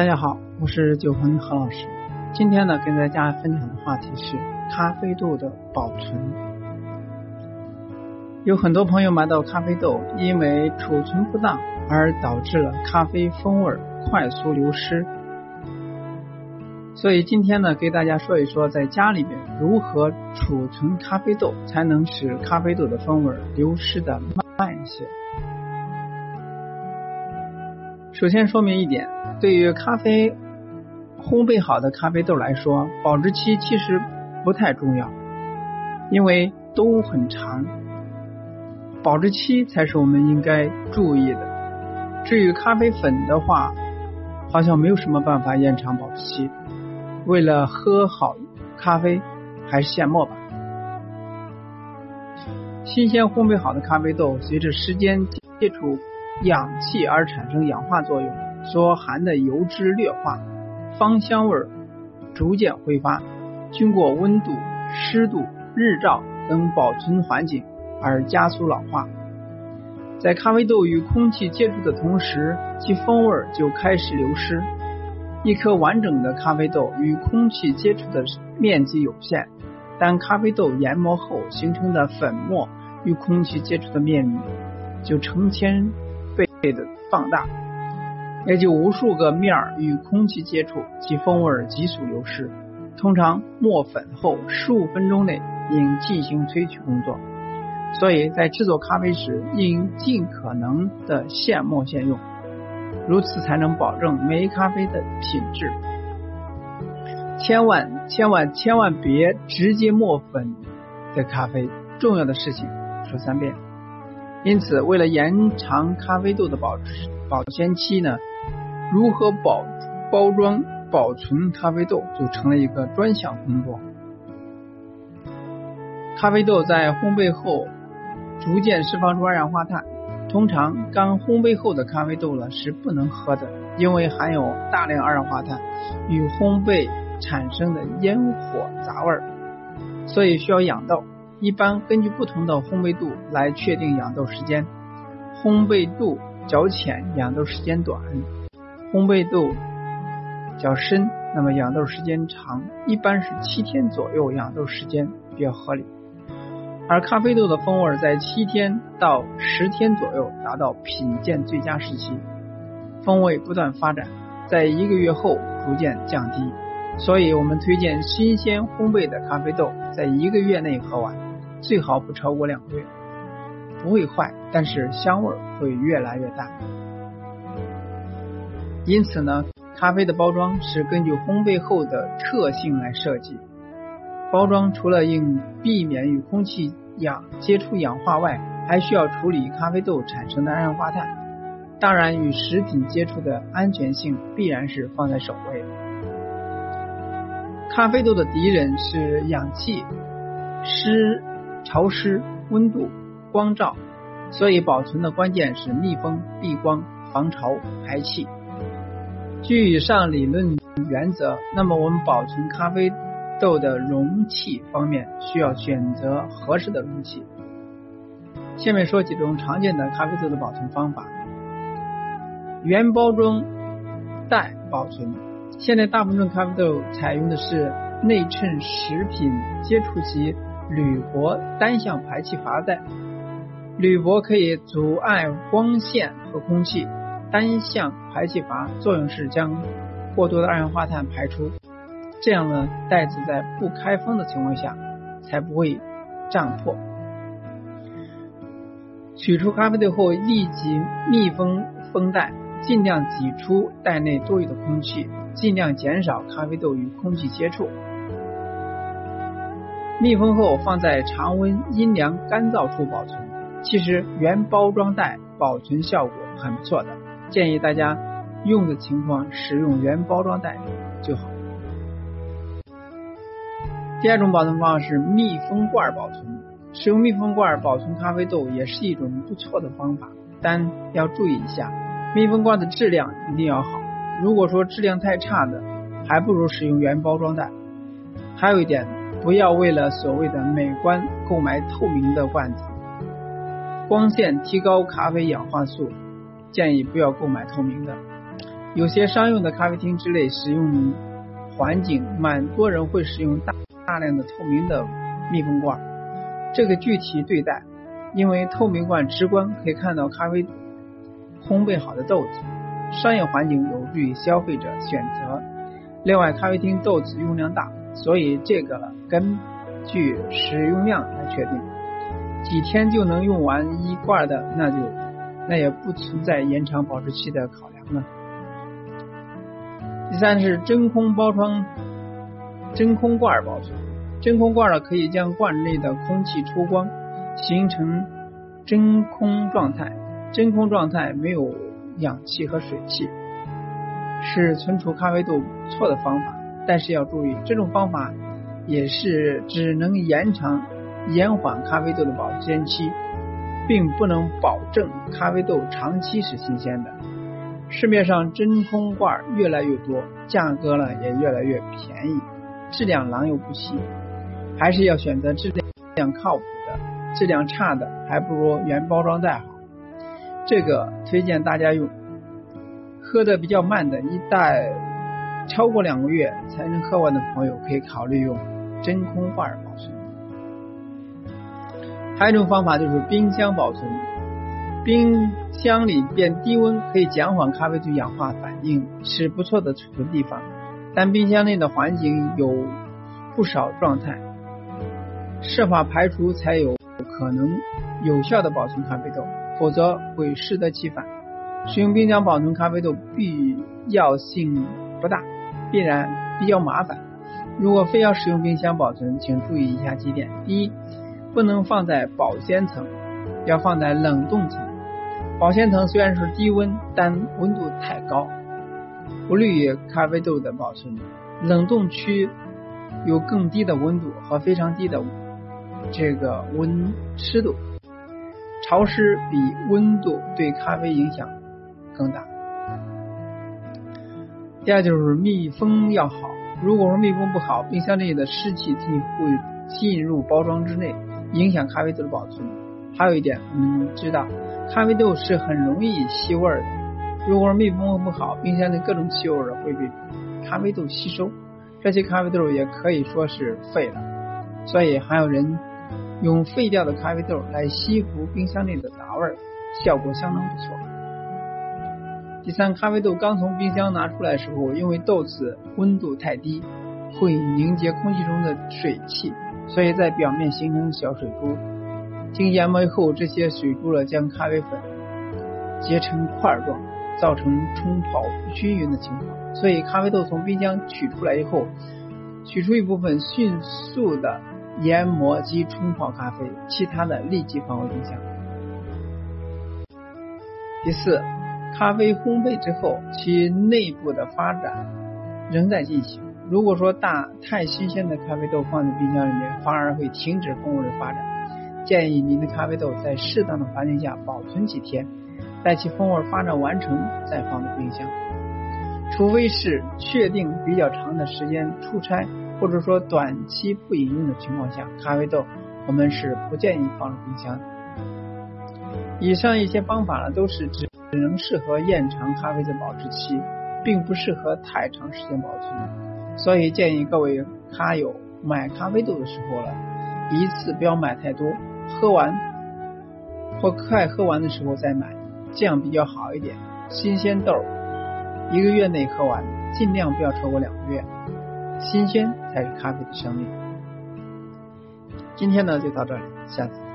大家好，我是九恒何老师。今天呢，跟大家分享的话题是咖啡豆的保存。有很多朋友买到咖啡豆，因为储存不当而导致了咖啡风味快速流失。所以今天呢，给大家说一说，在家里面如何储存咖啡豆，才能使咖啡豆的风味流失的慢一些。首先说明一点，对于咖啡烘焙好的咖啡豆来说，保质期其实不太重要，因为都很长，保质期才是我们应该注意的。至于咖啡粉的话，好像没有什么办法延长保质期。为了喝好咖啡，还是现磨吧。新鲜烘焙好的咖啡豆，随着时间接触氧气而产生氧化作用，所含的油脂劣化，芳香味逐渐挥发。经过温度、湿度、日照等保存环境而加速老化。在咖啡豆与空气接触的同时，其风味就开始流失。一颗完整的咖啡豆与空气接触的面积有限，但咖啡豆研磨后形成的粉末与空气接触的面积就成千倍的放大，也就无数个面与空气接触，其风味急速流失。通常磨粉后十五分钟内应进行萃取工作，所以在制作咖啡时应尽可能的现磨现用。如此才能保证每一咖啡的品质。千万千万千万别直接磨粉的咖啡，重要的事情说三遍。因此，为了延长咖啡豆的保质保鲜期呢，如何保包装保存咖啡豆就成了一个专项工作。咖啡豆在烘焙后逐渐释放出二氧化碳。通常刚烘焙后的咖啡豆呢是不能喝的，因为含有大量二氧化碳与烘焙产生的烟火杂味，所以需要养豆。一般根据不同的烘焙度来确定养豆时间，烘焙度较浅养豆时间短，烘焙度较深那么养豆时间长，一般是七天左右养豆时间比较合理。而咖啡豆的风味在七天到十天左右达到品鉴最佳时期，风味不断发展，在一个月后逐渐降低。所以我们推荐新鲜烘焙的咖啡豆在一个月内喝完，最好不超过两个月。不会坏，但是香味会越来越淡。因此呢，咖啡的包装是根据烘焙后的特性来设计。包装除了应避免与空气氧接触氧化外，还需要处理咖啡豆产生的二氧化碳。当然，与食品接触的安全性必然是放在首位。咖啡豆的敌人是氧气、湿、潮湿、温度、光照，所以保存的关键是密封、避光、防潮、排气。据以上理论原则，那么我们保存咖啡。豆的容器方面需要选择合适的容器。下面说几种常见的咖啡豆的保存方法：原包装袋保存。现在大部分咖啡豆采用的是内衬食品接触级铝箔单向排气阀袋。铝箔可以阻碍光线和空气，单向排气阀作用是将过多的二氧化碳排出。这样呢，袋子在不开封的情况下才不会胀破。取出咖啡豆后，立即密封封袋，尽量挤出袋内多余的空气，尽量减少咖啡豆与空气接触。密封后放在常温阴凉干燥处保存。其实原包装袋保存效果很不错的，建议大家用的情况使用原包装袋就好。第二种保存方法是密封罐保存。使用密封罐保存咖啡豆也是一种不错的方法，但要注意一下，密封罐的质量一定要好。如果说质量太差的，还不如使用原包装袋。还有一点，不要为了所谓的美观购买透明的罐子。光线提高咖啡氧化素，建议不要购买透明的。有些商用的咖啡厅之类使用环境，蛮多人会使用大大量的透明的密封罐。这个具体对待，因为透明罐直观可以看到咖啡烘焙好的豆子。商业环境有助于消费者选择。另外，咖啡厅豆子用量大，所以这个根据使用量来确定。几天就能用完一罐的，那就那也不存在延长保质期的考量了。第三是真空包装、真空罐保存。真空罐呢，可以将罐内的空气抽光，形成真空状态。真空状态没有氧气和水汽，是存储咖啡豆不错的方法。但是要注意，这种方法也是只能延长。延缓咖啡豆的保鲜期，并不能保证咖啡豆长期是新鲜的。市面上真空罐越来越多，价格呢也越来越便宜，质量良莠不齐，还是要选择质量靠谱的。质量差的还不如原包装袋好。这个推荐大家用。喝的比较慢的，一袋超过两个月才能喝完的朋友，可以考虑用真空罐保存。还有一种方法就是冰箱保存，冰箱里变低温可以减缓咖啡豆氧化反应，是不错的储存地方。但冰箱内的环境有不少状态，设法排除才有可能有效的保存咖啡豆，否则会适得其反。使用冰箱保存咖啡豆必要性不大，必然比较麻烦。如果非要使用冰箱保存，请注意以下几点：一，不能放在保鲜层，要放在冷冻层。保鲜层虽然是低温，但温度太高，不利于咖啡豆的保存。冷冻区有更低的温度和非常低的这个温湿度，潮湿比温度对咖啡影响更大。第二就是密封要好，如果说密封不好，冰箱内的湿气进会进入包装之内。影响咖啡豆的保存。还有一点，我们知道咖啡豆是很容易吸味的。如果说密封不好，冰箱内各种气味会被咖啡豆吸收，这些咖啡豆也可以说是废了。所以还有人用废掉的咖啡豆来吸附冰箱内的杂味，效果相当不错。第三，咖啡豆刚从冰箱拿出来的时候，因为豆子温度太低，会凝结空气中的水汽。所以在表面形成小水珠，经研磨后，这些水珠了将咖啡粉结成块状，造成冲泡不均匀的情况。所以咖啡豆从冰箱取出来以后，取出一部分，迅速的研磨及冲泡咖啡，其他的立即放回冰箱。第四，咖啡烘焙之后，其内部的发展仍在进行。如果说大太新鲜的咖啡豆放在冰箱里面，反而会停止风味的发展。建议您的咖啡豆在适当的环境下保存几天，待其风味发展完成再放入冰箱。除非是确定比较长的时间出差，或者说短期不饮用的情况下，咖啡豆我们是不建议放入冰箱。以上一些方法呢，都是指只能适合延长咖啡的保质期，并不适合太长时间保存。所以建议各位咖友买咖啡豆的时候呢，一次不要买太多，喝完或快喝完的时候再买，这样比较好一点。新鲜豆一个月内喝完，尽量不要超过两个月，新鲜才是咖啡的生命。今天呢就到这里，下次。